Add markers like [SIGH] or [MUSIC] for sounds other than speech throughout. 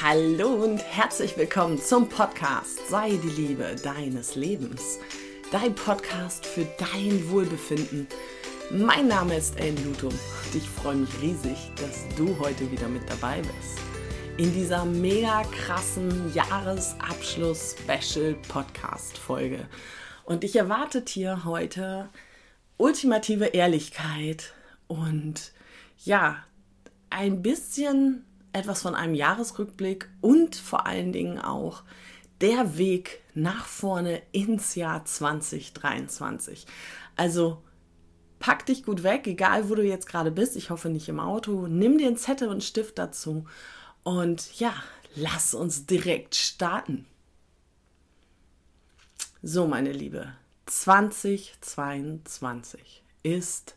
Hallo und herzlich willkommen zum Podcast Sei die Liebe deines Lebens. Dein Podcast für dein Wohlbefinden. Mein Name ist Ellen Lutum und ich freue mich riesig, dass du heute wieder mit dabei bist. In dieser mega krassen Jahresabschluss-Special-Podcast-Folge. Und ich erwarte dir heute ultimative Ehrlichkeit und ja, ein bisschen etwas von einem Jahresrückblick und vor allen Dingen auch der Weg nach vorne ins Jahr 2023. Also pack dich gut weg, egal wo du jetzt gerade bist. Ich hoffe nicht im Auto. Nimm dir einen Zettel und Stift dazu und ja, lass uns direkt starten. So, meine Liebe, 2022 ist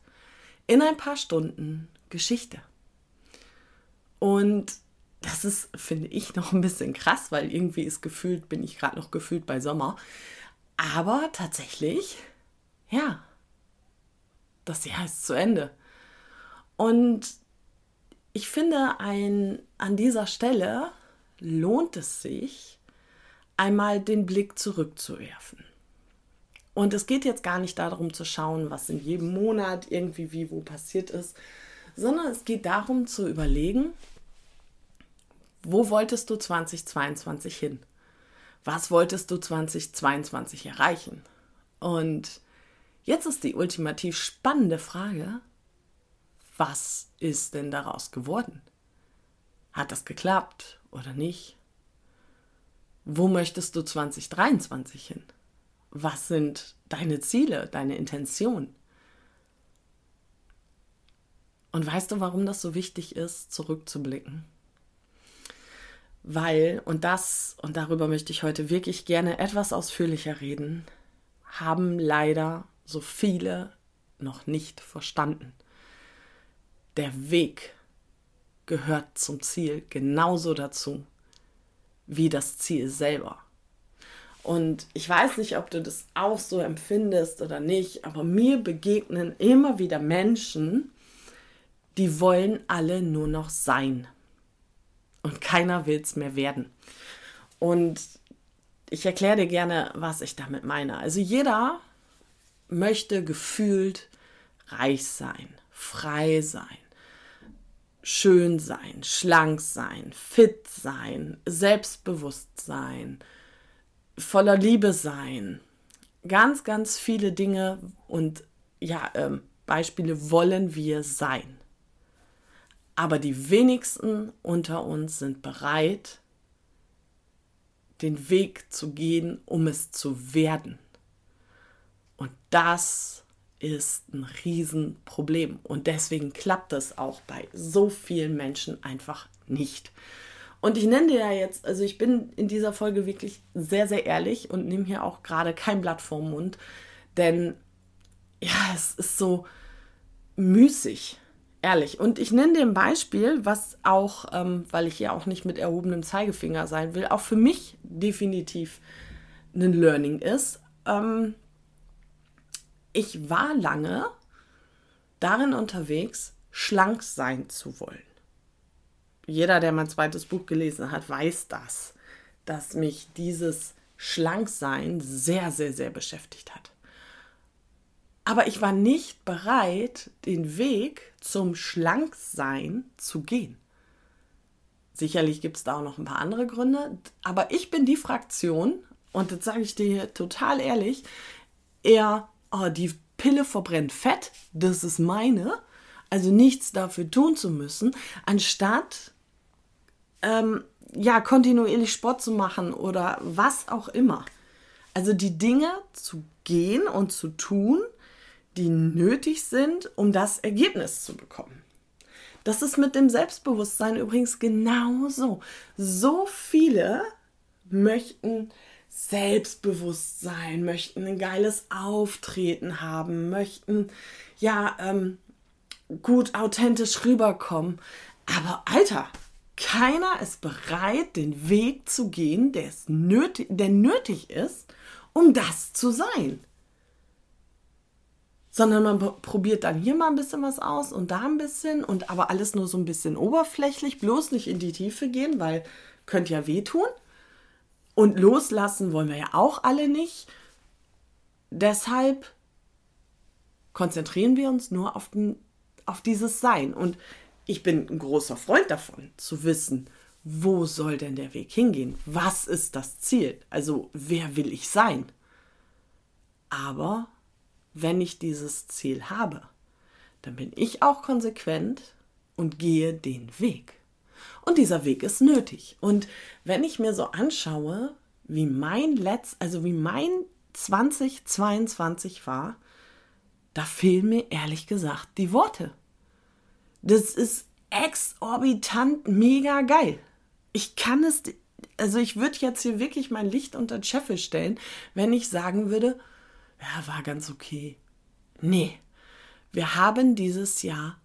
in ein paar Stunden Geschichte. Und das ist, finde ich, noch ein bisschen krass, weil irgendwie ist gefühlt, bin ich gerade noch gefühlt bei Sommer. Aber tatsächlich, ja, das Jahr ist zu Ende. Und ich finde, ein, an dieser Stelle lohnt es sich, einmal den Blick zurückzuwerfen. Und es geht jetzt gar nicht darum zu schauen, was in jedem Monat irgendwie wie wo passiert ist, sondern es geht darum zu überlegen, wo wolltest du 2022 hin? Was wolltest du 2022 erreichen? Und jetzt ist die ultimativ spannende Frage, was ist denn daraus geworden? Hat das geklappt oder nicht? Wo möchtest du 2023 hin? Was sind deine Ziele, deine Intentionen? Und weißt du, warum das so wichtig ist, zurückzublicken? Weil, und das, und darüber möchte ich heute wirklich gerne etwas ausführlicher reden, haben leider so viele noch nicht verstanden. Der Weg gehört zum Ziel genauso dazu wie das Ziel selber. Und ich weiß nicht, ob du das auch so empfindest oder nicht, aber mir begegnen immer wieder Menschen, die wollen alle nur noch sein. Und keiner will es mehr werden. Und ich erkläre dir gerne, was ich damit meine. Also jeder möchte gefühlt reich sein, frei sein, schön sein, schlank sein, fit sein, selbstbewusst sein, voller Liebe sein. Ganz, ganz viele Dinge und ja, ähm, Beispiele wollen wir sein. Aber die wenigsten unter uns sind bereit, den Weg zu gehen, um es zu werden. Und das ist ein Riesenproblem. Und deswegen klappt es auch bei so vielen Menschen einfach nicht. Und ich nenne dir ja jetzt, also ich bin in dieser Folge wirklich sehr, sehr ehrlich und nehme hier auch gerade kein Blatt vorm Mund, denn ja, es ist so müßig Ehrlich. Und ich nenne ein Beispiel, was auch, ähm, weil ich ja auch nicht mit erhobenem Zeigefinger sein will, auch für mich definitiv ein Learning ist. Ähm, ich war lange darin unterwegs, schlank sein zu wollen. Jeder, der mein zweites Buch gelesen hat, weiß das, dass mich dieses Schlanksein sehr, sehr, sehr beschäftigt hat. Aber ich war nicht bereit, den Weg zum Schlanksein zu gehen. Sicherlich gibt es da auch noch ein paar andere Gründe, aber ich bin die Fraktion, und das sage ich dir total ehrlich, eher, oh, die Pille verbrennt Fett, das ist meine, also nichts dafür tun zu müssen, anstatt ähm, ja kontinuierlich Sport zu machen oder was auch immer. Also die Dinge zu gehen und zu tun, die nötig sind, um das Ergebnis zu bekommen. Das ist mit dem Selbstbewusstsein übrigens genauso. So viele möchten selbstbewusst sein, möchten ein geiles Auftreten haben, möchten ja ähm, gut authentisch rüberkommen. Aber Alter, keiner ist bereit, den Weg zu gehen, der, nötig, der nötig ist, um das zu sein sondern man probiert dann hier mal ein bisschen was aus und da ein bisschen und aber alles nur so ein bisschen oberflächlich, bloß nicht in die Tiefe gehen, weil könnte ja wehtun. Und loslassen wollen wir ja auch alle nicht. Deshalb konzentrieren wir uns nur auf, den, auf dieses Sein. Und ich bin ein großer Freund davon, zu wissen, wo soll denn der Weg hingehen? Was ist das Ziel? Also, wer will ich sein? Aber wenn ich dieses Ziel habe, dann bin ich auch konsequent und gehe den Weg. Und dieser Weg ist nötig. Und wenn ich mir so anschaue, wie mein Letz, also wie mein 2022 war, da fehlen mir ehrlich gesagt die Worte. Das ist exorbitant mega geil. Ich kann es, also ich würde jetzt hier wirklich mein Licht unter den Scheffel stellen, wenn ich sagen würde, ja, war ganz okay. Nee, wir haben dieses Jahr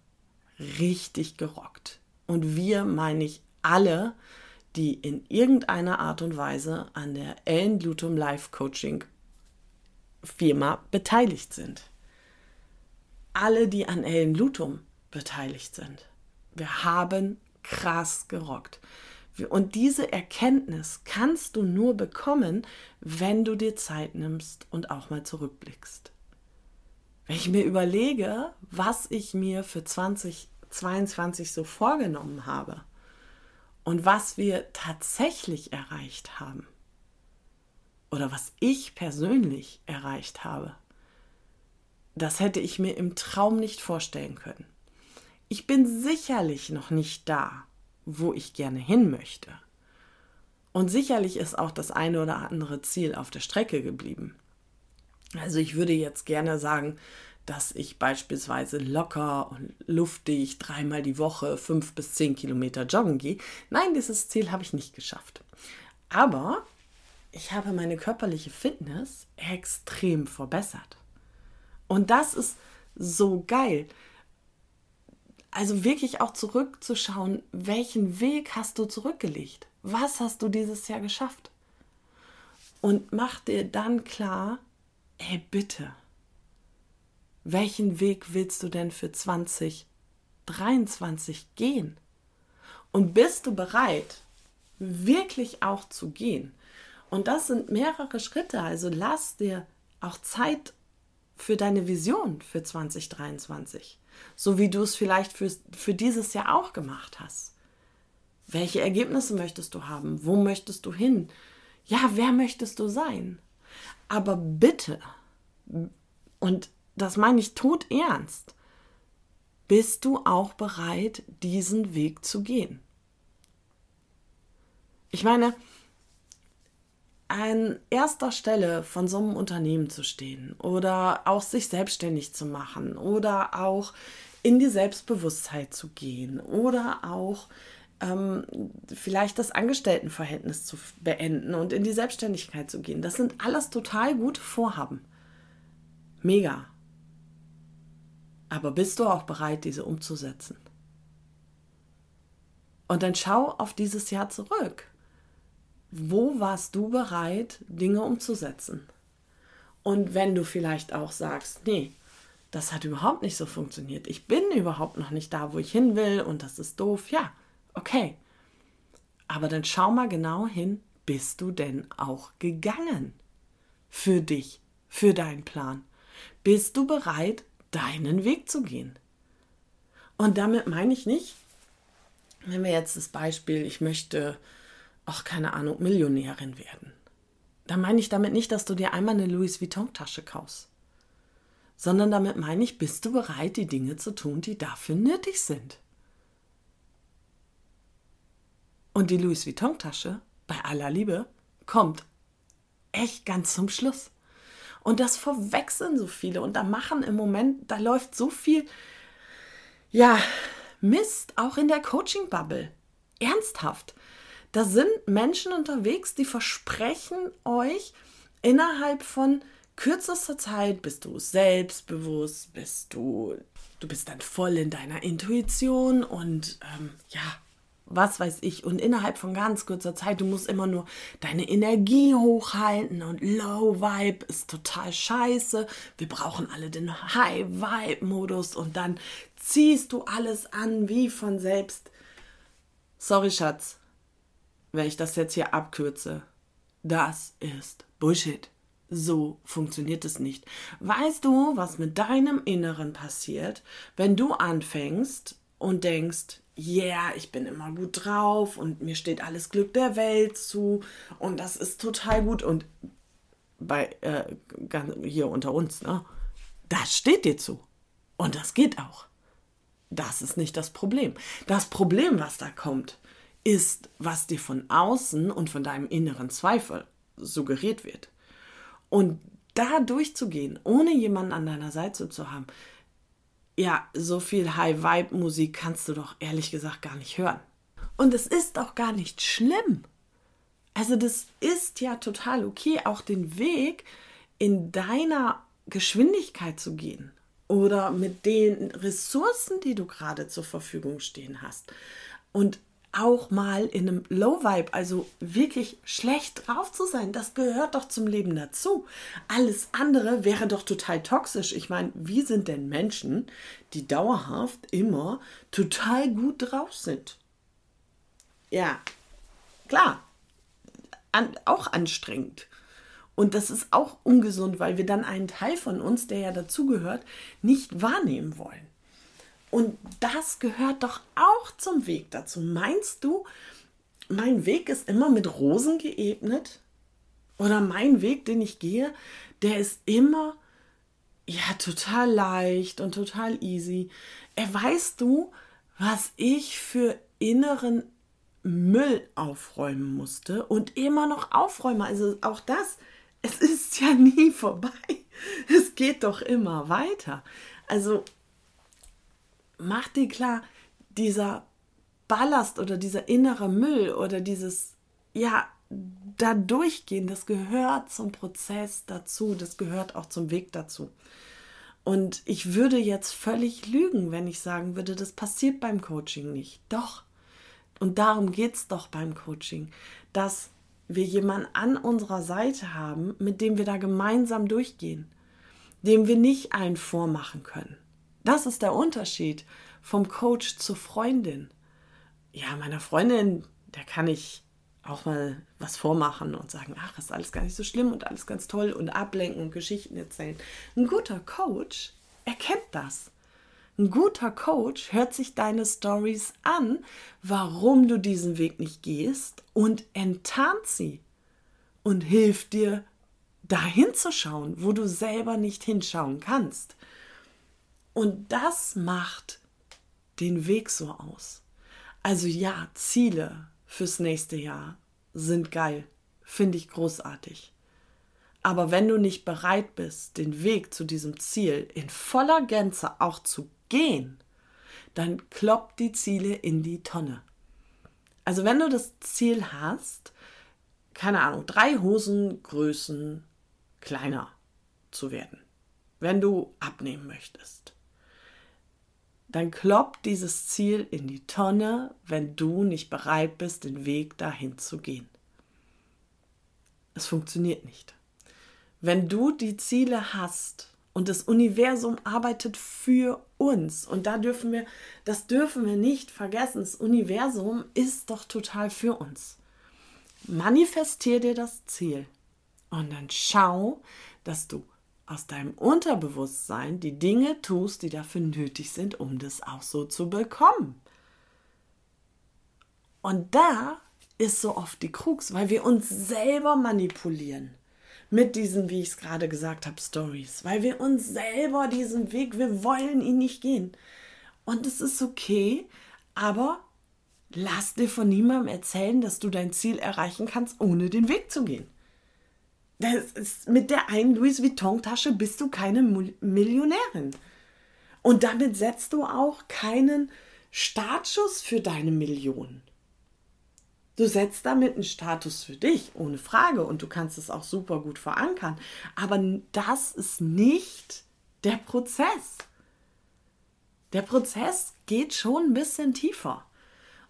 richtig gerockt. Und wir meine ich alle, die in irgendeiner Art und Weise an der Ellen Lutum Life Coaching Firma beteiligt sind. Alle, die an Ellen Lutum beteiligt sind. Wir haben krass gerockt. Und diese Erkenntnis kannst du nur bekommen, wenn du dir Zeit nimmst und auch mal zurückblickst. Wenn ich mir überlege, was ich mir für 2022 so vorgenommen habe und was wir tatsächlich erreicht haben oder was ich persönlich erreicht habe, das hätte ich mir im Traum nicht vorstellen können. Ich bin sicherlich noch nicht da, wo ich gerne hin möchte. Und sicherlich ist auch das eine oder andere Ziel auf der Strecke geblieben. Also ich würde jetzt gerne sagen, dass ich beispielsweise locker und luftig dreimal die Woche fünf bis zehn Kilometer joggen gehe. Nein, dieses Ziel habe ich nicht geschafft. Aber ich habe meine körperliche Fitness extrem verbessert. Und das ist so geil also wirklich auch zurückzuschauen, welchen Weg hast du zurückgelegt? Was hast du dieses Jahr geschafft? Und mach dir dann klar, ey bitte, welchen Weg willst du denn für 2023 gehen? Und bist du bereit, wirklich auch zu gehen? Und das sind mehrere Schritte, also lass dir auch Zeit für deine Vision für 2023 so wie du es vielleicht für, für dieses Jahr auch gemacht hast. Welche Ergebnisse möchtest du haben? Wo möchtest du hin? Ja, wer möchtest du sein? Aber bitte, und das meine ich tot ernst, bist du auch bereit, diesen Weg zu gehen? Ich meine, an erster Stelle von so einem Unternehmen zu stehen oder auch sich selbstständig zu machen oder auch in die Selbstbewusstheit zu gehen oder auch ähm, vielleicht das Angestelltenverhältnis zu beenden und in die Selbstständigkeit zu gehen. Das sind alles total gute Vorhaben. Mega. Aber bist du auch bereit, diese umzusetzen? Und dann schau auf dieses Jahr zurück wo warst du bereit, Dinge umzusetzen? Und wenn du vielleicht auch sagst, nee, das hat überhaupt nicht so funktioniert, ich bin überhaupt noch nicht da, wo ich hin will und das ist doof, ja, okay. Aber dann schau mal genau hin, bist du denn auch gegangen? Für dich, für deinen Plan. Bist du bereit, deinen Weg zu gehen? Und damit meine ich nicht, wenn wir jetzt das Beispiel, ich möchte ach, keine Ahnung, Millionärin werden. Da meine ich damit nicht, dass du dir einmal eine Louis Vuitton-Tasche kaufst, sondern damit meine ich, bist du bereit, die Dinge zu tun, die dafür nötig sind. Und die Louis Vuitton-Tasche, bei aller Liebe, kommt echt ganz zum Schluss. Und das verwechseln so viele und da machen im Moment, da läuft so viel, ja, Mist, auch in der Coaching-Bubble. Ernsthaft. Da sind Menschen unterwegs, die versprechen euch innerhalb von kürzester Zeit bist du selbstbewusst, bist du, du bist dann voll in deiner Intuition und ähm, ja, was weiß ich. Und innerhalb von ganz kurzer Zeit, du musst immer nur deine Energie hochhalten und Low Vibe ist total scheiße. Wir brauchen alle den High Vibe Modus und dann ziehst du alles an wie von selbst. Sorry, Schatz, wenn ich das jetzt hier abkürze, das ist Bullshit. So funktioniert es nicht. Weißt du, was mit deinem Inneren passiert, wenn du anfängst und denkst, yeah, ich bin immer gut drauf und mir steht alles Glück der Welt zu und das ist total gut und bei äh, hier unter uns, ne? Das steht dir zu und das geht auch. Das ist nicht das Problem. Das Problem, was da kommt, ist, was dir von außen und von deinem inneren Zweifel suggeriert wird. Und da durchzugehen, ohne jemanden an deiner Seite zu haben, ja, so viel High-Vibe-Musik kannst du doch ehrlich gesagt gar nicht hören. Und es ist auch gar nicht schlimm. Also das ist ja total okay, auch den Weg in deiner Geschwindigkeit zu gehen oder mit den Ressourcen, die du gerade zur Verfügung stehen hast. Und auch mal in einem Low Vibe, also wirklich schlecht drauf zu sein, das gehört doch zum Leben dazu. Alles andere wäre doch total toxisch. Ich meine, wie sind denn Menschen, die dauerhaft immer total gut drauf sind? Ja, klar, an, auch anstrengend. Und das ist auch ungesund, weil wir dann einen Teil von uns, der ja dazugehört, nicht wahrnehmen wollen. Und das gehört doch auch zum Weg dazu. Meinst du, mein Weg ist immer mit Rosen geebnet? Oder mein Weg, den ich gehe, der ist immer ja total leicht und total easy. Äh, weißt du, was ich für inneren Müll aufräumen musste und immer noch aufräume? Also auch das, es ist ja [LAUGHS] nie vorbei. Es geht doch immer weiter. Also mach dir klar, dieser Ballast oder dieser innere Müll oder dieses, ja, da durchgehen, das gehört zum Prozess dazu, das gehört auch zum Weg dazu. Und ich würde jetzt völlig lügen, wenn ich sagen würde, das passiert beim Coaching nicht. Doch. Und darum geht es doch beim Coaching, dass wir jemanden an unserer Seite haben, mit dem wir da gemeinsam durchgehen, dem wir nicht einen vormachen können. Das ist der Unterschied vom Coach zur Freundin. Ja, meiner Freundin, der kann ich auch mal was vormachen und sagen, ach, ist alles gar nicht so schlimm und alles ganz toll und ablenken und Geschichten erzählen. Ein guter Coach erkennt das. Ein guter Coach hört sich deine Stories an, warum du diesen Weg nicht gehst und enttarnt sie und hilft dir, dahin zu schauen, wo du selber nicht hinschauen kannst. Und das macht den Weg so aus. Also ja, Ziele fürs nächste Jahr sind geil, finde ich großartig. Aber wenn du nicht bereit bist, den Weg zu diesem Ziel in voller Gänze auch zu gehen, dann kloppt die Ziele in die Tonne. Also wenn du das Ziel hast, keine Ahnung, drei Hosengrößen kleiner zu werden, wenn du abnehmen möchtest, dann kloppt dieses Ziel in die Tonne, wenn du nicht bereit bist, den Weg dahin zu gehen. Es funktioniert nicht. Wenn du die Ziele hast und das Universum arbeitet für uns und da dürfen wir, das dürfen wir nicht vergessen, das Universum ist doch total für uns. Manifestier dir das Ziel und dann schau, dass du aus deinem Unterbewusstsein die Dinge tust, die dafür nötig sind, um das auch so zu bekommen. Und da ist so oft die Krux, weil wir uns selber manipulieren mit diesen, wie ich es gerade gesagt habe, Stories, weil wir uns selber diesen Weg, wir wollen ihn nicht gehen. Und es ist okay, aber lass dir von niemandem erzählen, dass du dein Ziel erreichen kannst, ohne den Weg zu gehen. Ist, mit der einen Louis Vuitton-Tasche bist du keine Millionärin. Und damit setzt du auch keinen Startschuss für deine Million. Du setzt damit einen Status für dich, ohne Frage, und du kannst es auch super gut verankern. Aber das ist nicht der Prozess. Der Prozess geht schon ein bisschen tiefer.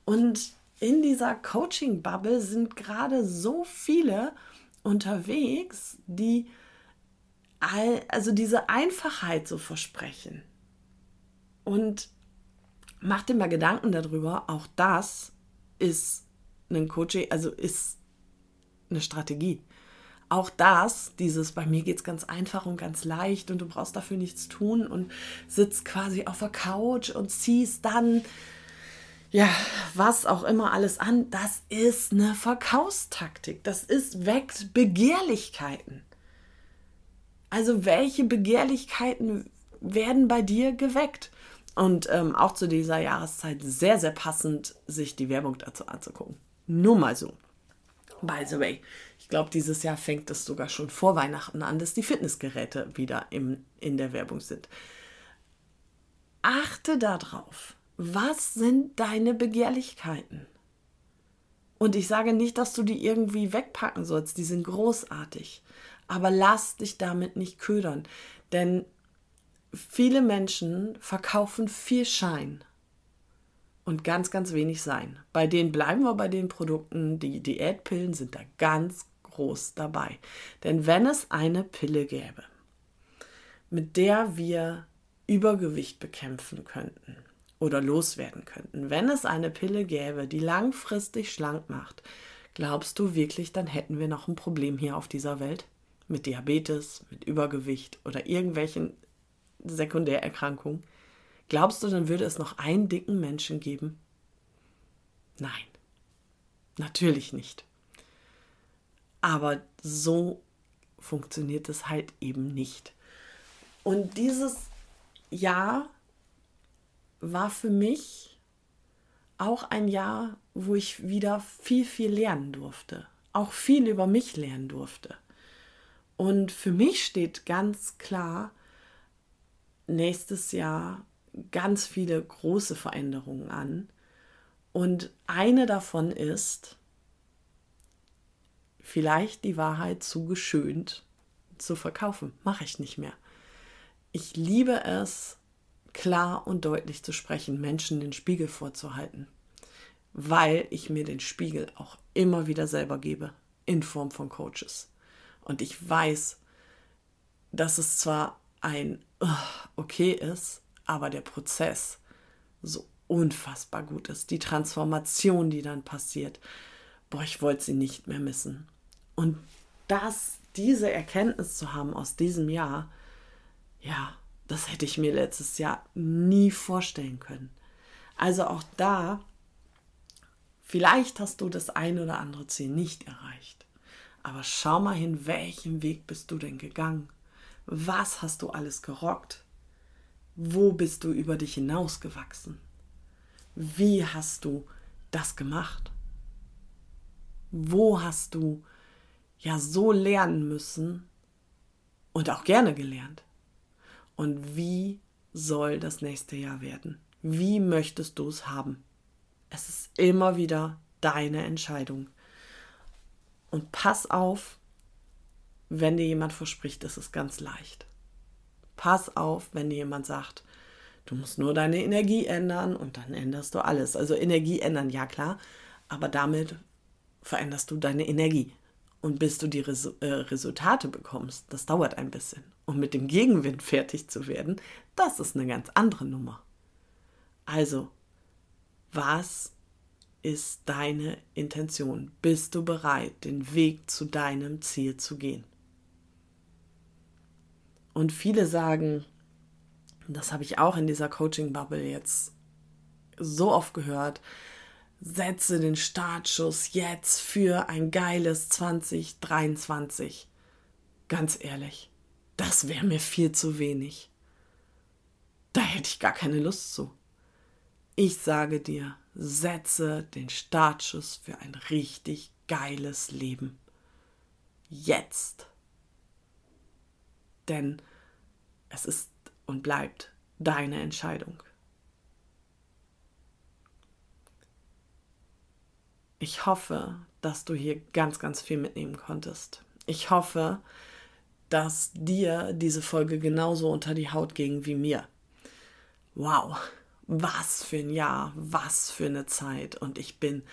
Und in dieser Coaching-Bubble sind gerade so viele unterwegs, die all, also diese Einfachheit so versprechen. Und mach dir mal Gedanken darüber, auch das ist ein Coaching, also ist eine Strategie. Auch das, dieses bei mir geht es ganz einfach und ganz leicht und du brauchst dafür nichts tun und sitzt quasi auf der Couch und ziehst dann ja, was auch immer alles an, das ist eine Verkaufstaktik. Das ist weckt Begehrlichkeiten. Also welche Begehrlichkeiten werden bei dir geweckt? Und ähm, auch zu dieser Jahreszeit sehr, sehr passend, sich die Werbung dazu anzugucken. Nur mal so. By the way, ich glaube, dieses Jahr fängt es sogar schon vor Weihnachten an, dass die Fitnessgeräte wieder im, in der Werbung sind. Achte darauf, was sind deine Begehrlichkeiten? Und ich sage nicht, dass du die irgendwie wegpacken sollst, die sind großartig. Aber lass dich damit nicht ködern. Denn viele Menschen verkaufen viel Schein und ganz, ganz wenig Sein. Bei denen bleiben wir bei den Produkten. Die Diätpillen sind da ganz groß dabei. Denn wenn es eine Pille gäbe, mit der wir Übergewicht bekämpfen könnten oder loswerden könnten, wenn es eine Pille gäbe, die langfristig schlank macht, glaubst du wirklich, dann hätten wir noch ein Problem hier auf dieser Welt? Mit Diabetes, mit Übergewicht oder irgendwelchen Sekundärerkrankungen? Glaubst du, dann würde es noch einen dicken Menschen geben? Nein, natürlich nicht. Aber so funktioniert es halt eben nicht. Und dieses Jahr war für mich auch ein Jahr, wo ich wieder viel, viel lernen durfte. Auch viel über mich lernen durfte. Und für mich steht ganz klar, nächstes Jahr ganz viele große Veränderungen an. Und eine davon ist, vielleicht die Wahrheit zu geschönt zu verkaufen. Mache ich nicht mehr. Ich liebe es, klar und deutlich zu sprechen, Menschen den Spiegel vorzuhalten, weil ich mir den Spiegel auch immer wieder selber gebe, in Form von Coaches. Und ich weiß, dass es zwar ein okay ist, aber der Prozess so unfassbar gut ist. Die Transformation, die dann passiert, boah, ich wollte sie nicht mehr missen. Und das, diese Erkenntnis zu haben aus diesem Jahr, ja, das hätte ich mir letztes Jahr nie vorstellen können. Also auch da, vielleicht hast du das ein oder andere Ziel nicht erreicht. Aber schau mal hin, welchen Weg bist du denn gegangen? Was hast du alles gerockt? Wo bist du über dich hinausgewachsen? Wie hast du das gemacht? Wo hast du ja so lernen müssen und auch gerne gelernt? Und wie soll das nächste Jahr werden? Wie möchtest du es haben? Es ist immer wieder deine Entscheidung. Und pass auf, wenn dir jemand verspricht, es ist ganz leicht. Pass auf, wenn dir jemand sagt, du musst nur deine Energie ändern und dann änderst du alles. Also Energie ändern, ja klar, aber damit veränderst du deine Energie. Und bis du die Res äh, Resultate bekommst, das dauert ein bisschen. Und mit dem Gegenwind fertig zu werden, das ist eine ganz andere Nummer. Also, was ist deine Intention? Bist du bereit, den Weg zu deinem Ziel zu gehen? Und viele sagen, das habe ich auch in dieser Coaching-Bubble jetzt so oft gehört, setze den Startschuss jetzt für ein geiles 2023. Ganz ehrlich, das wäre mir viel zu wenig. Da hätte ich gar keine Lust zu. Ich sage dir, setze den Startschuss für ein richtig geiles Leben. Jetzt denn es ist und bleibt deine Entscheidung. Ich hoffe, dass du hier ganz, ganz viel mitnehmen konntest. Ich hoffe, dass dir diese Folge genauso unter die Haut ging wie mir. Wow, was für ein Jahr, was für eine Zeit. Und ich bin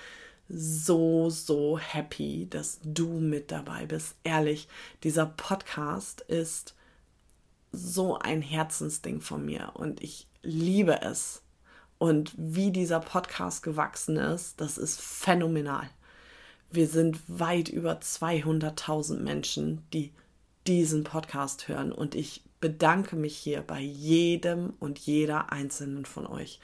so, so happy, dass du mit dabei bist. Ehrlich, dieser Podcast ist so ein Herzensding von mir und ich liebe es. Und wie dieser Podcast gewachsen ist, das ist phänomenal. Wir sind weit über 200.000 Menschen, die diesen Podcast hören und ich bedanke mich hier bei jedem und jeder einzelnen von euch.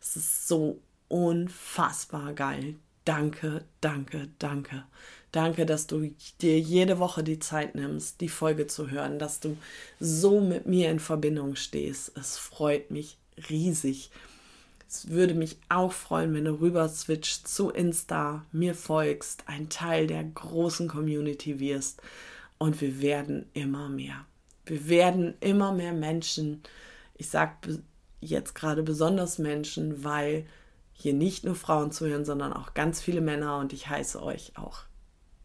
Es ist so unfassbar geil. Danke, danke, danke. Danke, dass du dir jede Woche die Zeit nimmst, die Folge zu hören, dass du so mit mir in Verbindung stehst. Es freut mich riesig. Es würde mich auch freuen, wenn du rüber switcht zu Insta, mir folgst, ein Teil der großen Community wirst und wir werden immer mehr. Wir werden immer mehr Menschen, ich sage jetzt gerade besonders Menschen, weil hier nicht nur Frauen zuhören, sondern auch ganz viele Männer und ich heiße euch auch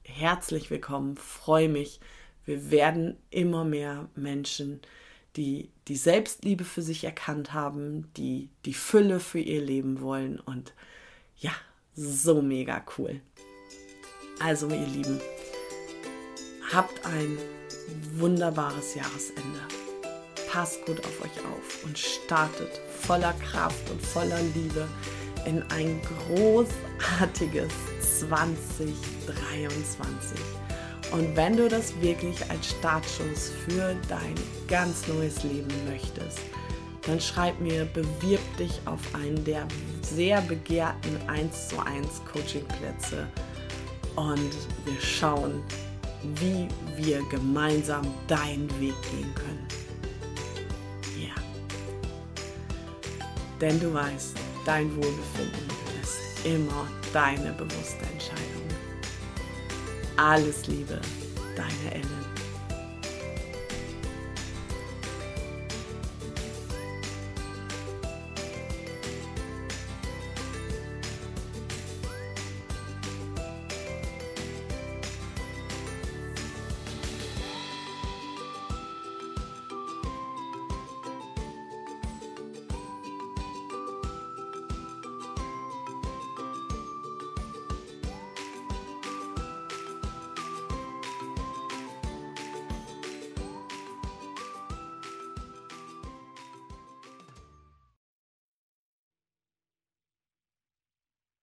herzlich willkommen, freue mich. Wir werden immer mehr Menschen, die die Selbstliebe für sich erkannt haben, die die Fülle für ihr Leben wollen und ja, so mega cool. Also ihr Lieben, habt ein wunderbares Jahresende. Passt gut auf euch auf und startet voller Kraft und voller Liebe in ein großartiges 2023. Und wenn du das wirklich als Startschuss für dein ganz neues Leben möchtest, dann schreib mir, bewirb dich auf einen der sehr begehrten 1 zu 1 Coachingplätze und wir schauen, wie wir gemeinsam deinen Weg gehen können. Ja. Denn du weißt, dein Wohlbefinden ist immer deine bewusste Entscheidung. Alles Liebe, deine Ellen.